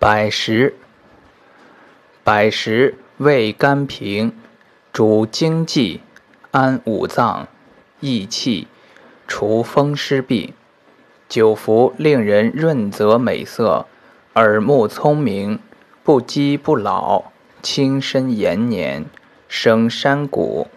百石百石味甘平，主经济，安五脏，益气，除风湿病，久服令人润泽美色，耳目聪明，不饥不老，轻身延年，生山谷。